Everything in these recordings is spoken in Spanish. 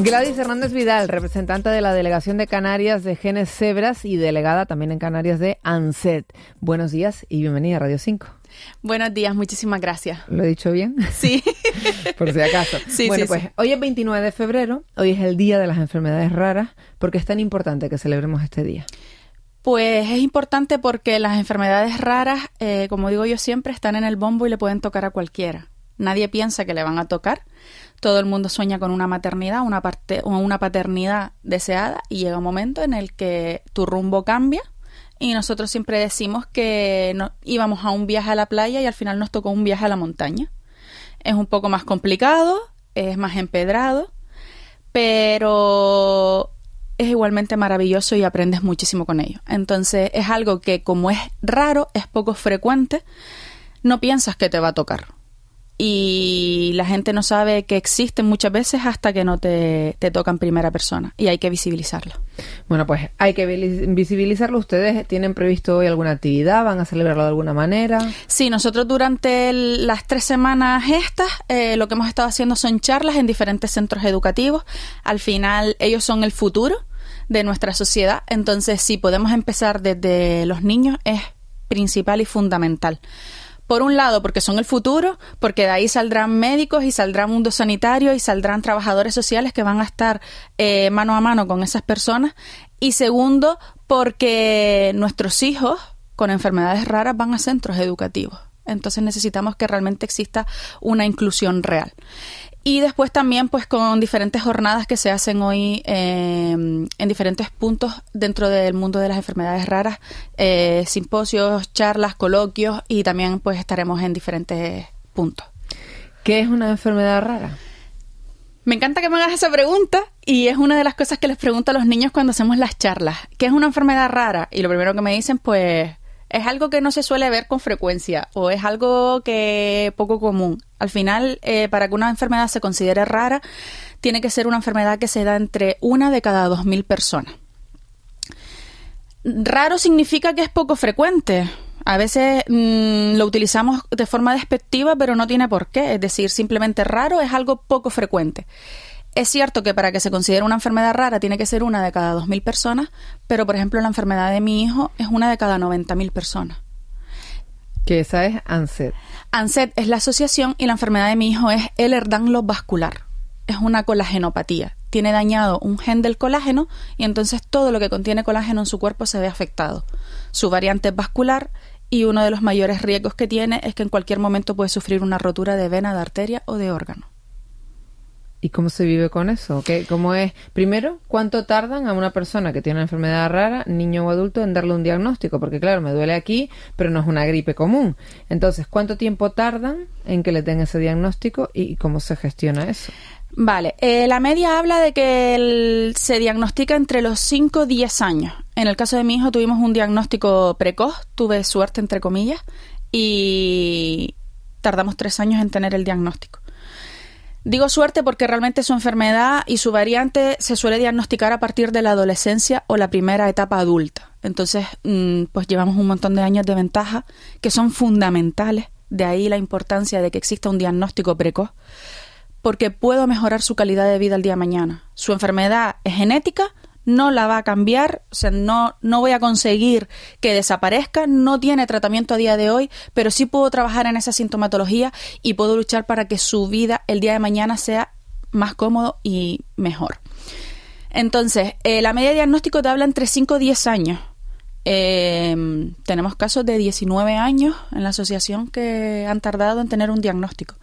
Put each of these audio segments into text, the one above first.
Gladys Hernández Vidal, representante de la Delegación de Canarias de Genes Cebras y delegada también en Canarias de ANSET. Buenos días y bienvenida a Radio 5. Buenos días, muchísimas gracias. ¿Lo he dicho bien? Sí. Por si acaso. Sí, bueno, sí, pues sí. hoy es 29 de febrero, hoy es el Día de las Enfermedades Raras. ¿Por qué es tan importante que celebremos este día? Pues es importante porque las enfermedades raras, eh, como digo yo siempre, están en el bombo y le pueden tocar a cualquiera. Nadie piensa que le van a tocar. Todo el mundo sueña con una maternidad, una, parte, una paternidad deseada y llega un momento en el que tu rumbo cambia y nosotros siempre decimos que íbamos a un viaje a la playa y al final nos tocó un viaje a la montaña. Es un poco más complicado, es más empedrado, pero es igualmente maravilloso y aprendes muchísimo con ello. Entonces es algo que como es raro, es poco frecuente, no piensas que te va a tocar. Y la gente no sabe que existen muchas veces hasta que no te, te toca en primera persona y hay que visibilizarlo. Bueno, pues hay que visibilizarlo. ¿Ustedes tienen previsto hoy alguna actividad? ¿Van a celebrarlo de alguna manera? Sí, nosotros durante el- las tres semanas estas, eh, lo que hemos estado haciendo son charlas en diferentes centros educativos. Al final, ellos son el futuro de nuestra sociedad. Entonces, si podemos empezar desde los niños, es principal y fundamental. Por un lado, porque son el futuro, porque de ahí saldrán médicos y saldrá mundo sanitario y saldrán trabajadores sociales que van a estar eh, mano a mano con esas personas. Y segundo, porque nuestros hijos con enfermedades raras van a centros educativos. Entonces necesitamos que realmente exista una inclusión real. Y después también pues con diferentes jornadas que se hacen hoy eh, en diferentes puntos dentro del mundo de las enfermedades raras, eh, simposios, charlas, coloquios y también pues estaremos en diferentes puntos. ¿Qué es una enfermedad rara? Me encanta que me hagas esa pregunta y es una de las cosas que les pregunto a los niños cuando hacemos las charlas. ¿Qué es una enfermedad rara? Y lo primero que me dicen pues es algo que no se suele ver con frecuencia o es algo que poco común. Al final, eh, para que una enfermedad se considere rara, tiene que ser una enfermedad que se da entre una de cada dos mil personas. Raro significa que es poco frecuente. A veces mm, lo utilizamos de forma despectiva, pero no tiene por qué. Es decir, simplemente raro es algo poco frecuente. Es cierto que para que se considere una enfermedad rara tiene que ser una de cada 2.000 personas, pero por ejemplo la enfermedad de mi hijo es una de cada 90.000 personas. Que esa es ANSET. ANSET es la asociación y la enfermedad de mi hijo es el Ehlers-Danlos vascular. Es una colagenopatía. Tiene dañado un gen del colágeno y entonces todo lo que contiene colágeno en su cuerpo se ve afectado. Su variante es vascular y uno de los mayores riesgos que tiene es que en cualquier momento puede sufrir una rotura de vena, de arteria o de órgano. ¿Y cómo se vive con eso? ¿Qué, ¿Cómo es? Primero, ¿cuánto tardan a una persona que tiene una enfermedad rara, niño o adulto, en darle un diagnóstico? Porque claro, me duele aquí, pero no es una gripe común. Entonces, ¿cuánto tiempo tardan en que le den ese diagnóstico y cómo se gestiona eso? Vale, eh, la media habla de que se diagnostica entre los 5 y 10 años. En el caso de mi hijo tuvimos un diagnóstico precoz, tuve suerte entre comillas, y tardamos tres años en tener el diagnóstico. Digo suerte porque realmente su enfermedad y su variante se suele diagnosticar a partir de la adolescencia o la primera etapa adulta. Entonces, mm, pues llevamos un montón de años de ventaja que son fundamentales. De ahí la importancia de que exista un diagnóstico precoz porque puedo mejorar su calidad de vida el día de mañana. Su enfermedad es genética, no la va a cambiar, o sea, no, no voy a conseguir que desaparezca, no tiene tratamiento a día de hoy, pero sí puedo trabajar en esa sintomatología y puedo luchar para que su vida el día de mañana sea más cómodo y mejor. Entonces, eh, la media de diagnóstico te habla entre 5 y 10 años. Eh, tenemos casos de 19 años en la asociación que han tardado en tener un diagnóstico.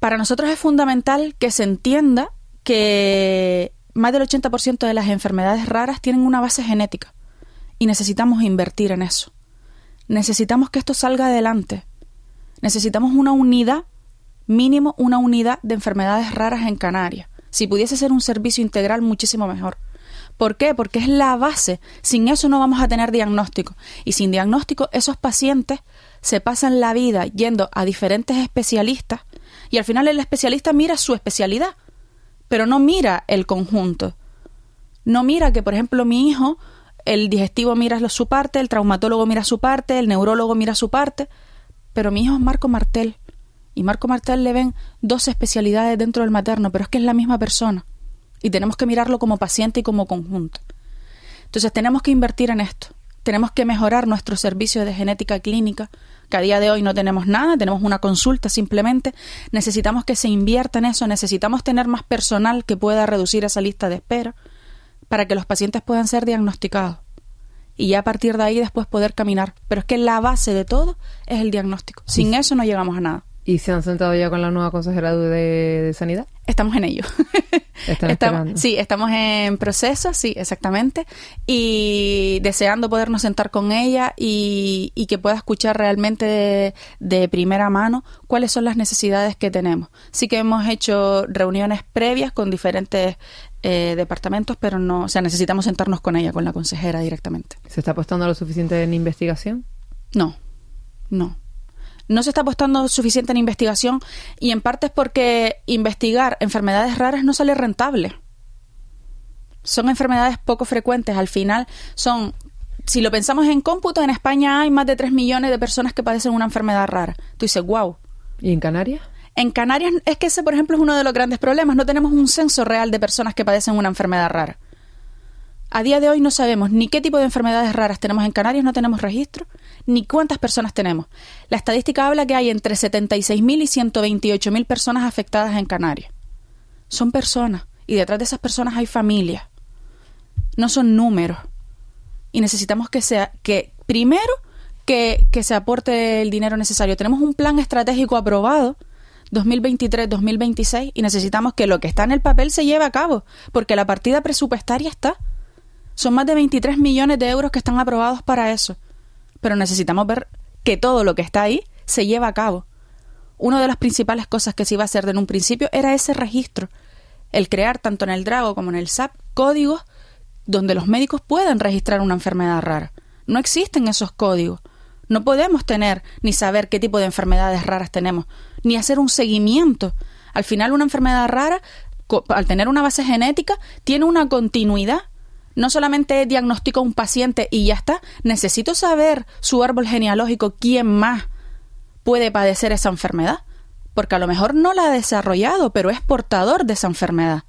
Para nosotros es fundamental que se entienda que más del 80% de las enfermedades raras tienen una base genética y necesitamos invertir en eso. Necesitamos que esto salga adelante. Necesitamos una unidad, mínimo una unidad de enfermedades raras en Canarias. Si pudiese ser un servicio integral, muchísimo mejor. ¿Por qué? Porque es la base. Sin eso no vamos a tener diagnóstico. Y sin diagnóstico, esos pacientes se pasan la vida yendo a diferentes especialistas y al final el especialista mira su especialidad, pero no mira el conjunto. No mira que, por ejemplo, mi hijo, el digestivo mira su parte, el traumatólogo mira su parte, el neurólogo mira su parte, pero mi hijo es Marco Martel. Y Marco Martel le ven dos especialidades dentro del materno, pero es que es la misma persona. y tenemos que mirarlo como paciente y como conjunto. Entonces tenemos que invertir en esto. Tenemos que mejorar nuestro servicio de genética clínica, que a día de hoy no tenemos nada, tenemos una consulta simplemente. Necesitamos que se invierta en eso, necesitamos tener más personal que pueda reducir esa lista de espera para que los pacientes puedan ser diagnosticados. Y ya a partir de ahí después poder caminar. Pero es que la base de todo es el diagnóstico. Sin eso no llegamos a nada. ¿Y se han sentado ya con la nueva consejera de, Sanidad? Estamos en ello. Están estamos, sí, estamos en proceso, sí, exactamente. Y deseando podernos sentar con ella y, que pueda escuchar realmente de, primera mano cuáles son las necesidades que tenemos. Sí que hemos hecho reuniones previas con diferentes eh, departamentos, pero no, o sea, necesitamos sentarnos con ella, con la consejera directamente. ¿Se está apostando lo suficiente en investigación? No, no no se está apostando suficiente en investigación y en parte es porque investigar enfermedades raras no sale rentable. Son enfermedades poco frecuentes. Al final son, si lo pensamos en cómputo, en España hay más de 3 millones de personas que padecen una enfermedad rara. Tú dices, wow. ¿Y en Canarias? En Canarias es que ese, por ejemplo, es uno de los grandes problemas. No tenemos un censo real de personas que padecen una enfermedad rara. A día de hoy no sabemos ni qué tipo de enfermedades raras tenemos en Canarias, no tenemos registro, ni cuántas personas tenemos. La estadística habla que hay entre 76.000 y 128.000 personas afectadas en Canarias. Son personas, y detrás de esas personas hay familias. No son números. Y necesitamos que sea, que primero que, que se aporte el dinero necesario. Tenemos un plan estratégico aprobado 2023-2026 y necesitamos que lo que está en el papel se lleve a cabo, porque la partida presupuestaria está. Son más de 23 millones de euros que están aprobados para eso. Pero necesitamos ver que todo lo que está ahí se lleva a cabo. Una de las principales cosas que se iba a hacer en un principio era ese registro. El crear tanto en el Drago como en el SAP códigos donde los médicos puedan registrar una enfermedad rara. No existen esos códigos. No podemos tener ni saber qué tipo de enfermedades raras tenemos, ni hacer un seguimiento. Al final una enfermedad rara, al tener una base genética, tiene una continuidad no solamente diagnostico a un paciente y ya está, necesito saber su árbol genealógico, quién más puede padecer esa enfermedad, porque a lo mejor no la ha desarrollado, pero es portador de esa enfermedad.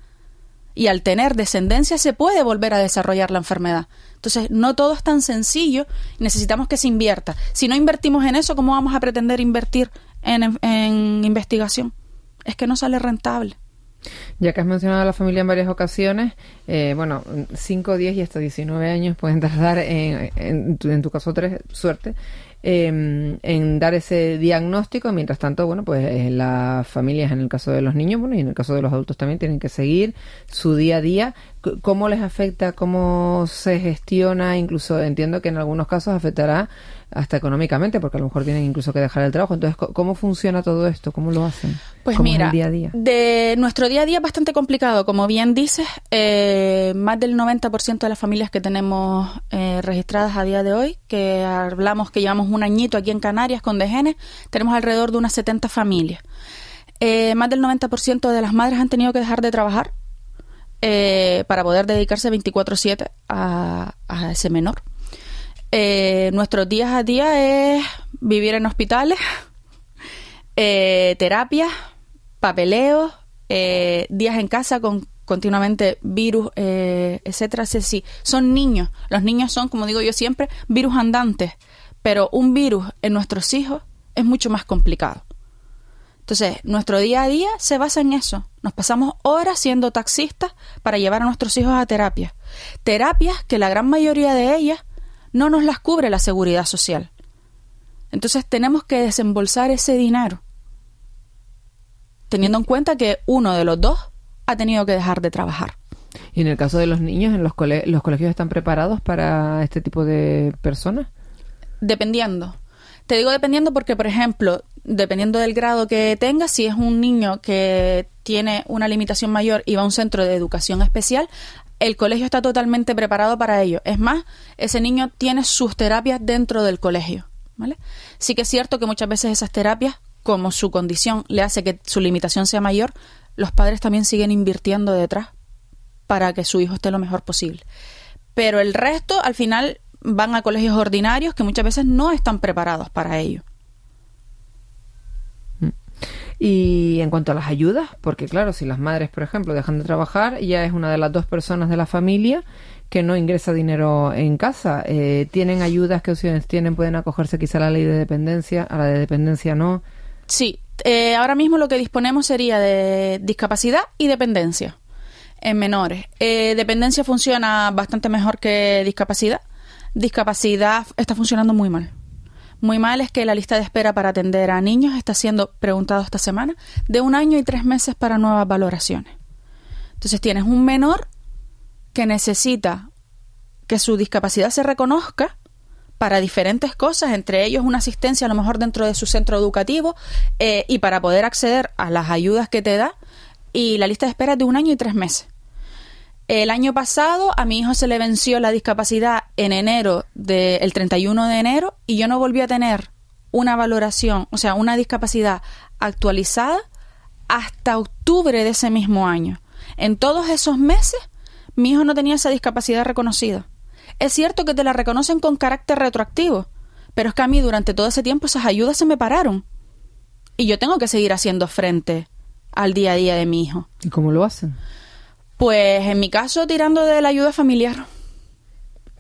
Y al tener descendencia se puede volver a desarrollar la enfermedad. Entonces, no todo es tan sencillo, necesitamos que se invierta. Si no invertimos en eso, ¿cómo vamos a pretender invertir en, en investigación? Es que no sale rentable. Ya que has mencionado a la familia en varias ocasiones, eh, bueno, 5, 10 y hasta 19 años pueden tardar, en, en, tu, caso tres, suerte, eh, en dar ese diagnóstico. Mientras tanto, bueno, pues eh, las familias, en el caso de los niños, bueno, y en el caso de los adultos también, tienen que seguir su día a día. ¿Cómo les afecta? ¿Cómo se gestiona? Incluso entiendo que en algunos casos afectará hasta económicamente, porque a lo mejor tienen incluso que dejar el trabajo. Entonces, ¿cómo funciona todo esto? ¿Cómo lo hacen? Pues mira, día a día? de nuestro día a día es bastante complicado. Como bien dices, eh, más del 90% de las familias que tenemos eh, registradas a día de hoy, que hablamos que llevamos un añito aquí en Canarias con DGN, tenemos alrededor de unas 70 familias. Eh, más del 90% de las madres han tenido que dejar de trabajar para poder dedicarse 24/7 a, ese menor eh, nuestros días a día es vivir en hospitales, eh, terapias, papeleos, eh, días en casa con continuamente virus, eh, etcétera. Sí, son niños. Los niños son, como digo yo siempre, virus andantes. Pero un virus en nuestros hijos es mucho más complicado. Entonces, nuestro día a día se basa en eso. Nos pasamos horas siendo taxistas para llevar a nuestros hijos a terapias. Terapias que la gran mayoría de ellas no nos las cubre la seguridad social. Entonces tenemos que desembolsar ese dinero, teniendo en cuenta que uno de los dos ha tenido que dejar de trabajar. ¿Y en el caso de los niños, en los, los colegios están preparados para este tipo de personas? Dependiendo. Te digo dependiendo porque, por ejemplo, dependiendo del grado que tenga, si es un niño que tiene una limitación mayor y va a un centro de educación especial, el colegio está totalmente preparado para ello. Es más, ese niño tiene sus terapias dentro del colegio. ¿vale? Sí que es cierto que muchas veces esas terapias, como su condición le hace que su limitación sea mayor, los padres también siguen invirtiendo detrás para que su hijo esté lo mejor posible. Pero el resto, al final, van a colegios ordinarios que muchas veces no están preparados para ello. Y en cuanto a las ayudas, porque claro, si las madres, por ejemplo, dejan de trabajar, ya es una de las dos personas de la familia que no ingresa dinero en casa. Eh, ¿Tienen ayudas? ¿Qué opciones tienen? ¿Pueden acogerse quizá a la ley de dependencia? ¿A la de dependencia no? Sí, eh, ahora mismo lo que disponemos sería de discapacidad y dependencia en menores. Eh, dependencia funciona bastante mejor que discapacidad. Discapacidad está funcionando muy mal. Muy mal es que la lista de espera para atender a niños está siendo preguntado esta semana de un año y tres meses para nuevas valoraciones. Entonces tienes un menor que necesita que su discapacidad se reconozca para diferentes cosas, entre ellos una asistencia a lo mejor dentro de su centro educativo eh, y para poder acceder a las ayudas que te da y la lista de espera es de un año y tres meses. El año pasado a mi hijo se le venció la discapacidad en enero del 31 de enero y yo no volví a tener una valoración, o sea, una discapacidad actualizada hasta octubre de ese mismo año. En todos esos meses mi hijo no tenía esa discapacidad reconocida. Es cierto que te la reconocen con carácter retroactivo, pero es que a mí durante todo ese tiempo esas ayudas se me pararon. Y yo tengo que seguir haciendo frente al día a día de mi hijo. ¿Y cómo lo hacen? Pues en mi caso tirando de la ayuda familiar.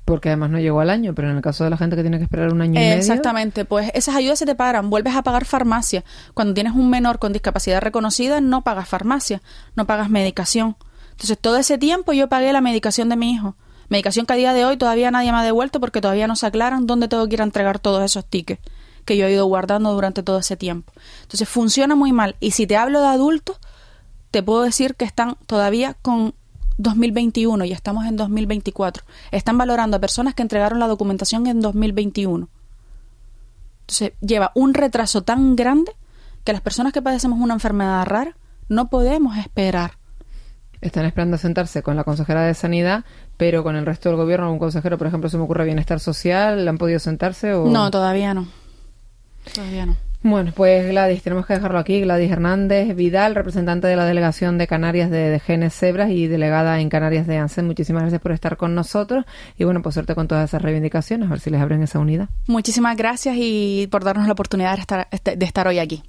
Porque además no llegó al año, pero en el caso de la gente que tiene que esperar un año y medio. Exactamente, pues esas ayudas se te paran, vuelves a pagar farmacia. Cuando tienes un menor con discapacidad reconocida, no pagas farmacia, no pagas medicación. Entonces, todo ese tiempo yo pagué la medicación de mi hijo. Medicación que a día de hoy todavía nadie me ha devuelto porque todavía no se aclaran dónde tengo que ir a entregar todos esos tickets que yo he ido guardando durante todo ese tiempo. Entonces, funciona muy mal. Y si te hablo de adultos, te puedo decir que están todavía con 2021 y estamos en 2024. Están valorando a personas que entregaron la documentación en 2021. Entonces, lleva un retraso tan grande que las personas que padecemos una enfermedad rara no podemos esperar. Están esperando sentarse con la consejera de Sanidad, pero con el resto del gobierno, un consejero, por ejemplo, se me ocurre Bienestar Social, ¿han podido sentarse? O... No, todavía no. Todavía no. Bueno, pues Gladys, tenemos que dejarlo aquí. Gladys Hernández Vidal, representante de la Delegación de Canarias de, de Genes Cebras y delegada en Canarias de ANSEM. Muchísimas gracias por estar con nosotros y bueno, pues suerte con todas esas reivindicaciones, a ver si les abren esa unidad. Muchísimas gracias y por darnos la oportunidad de estar hoy aquí.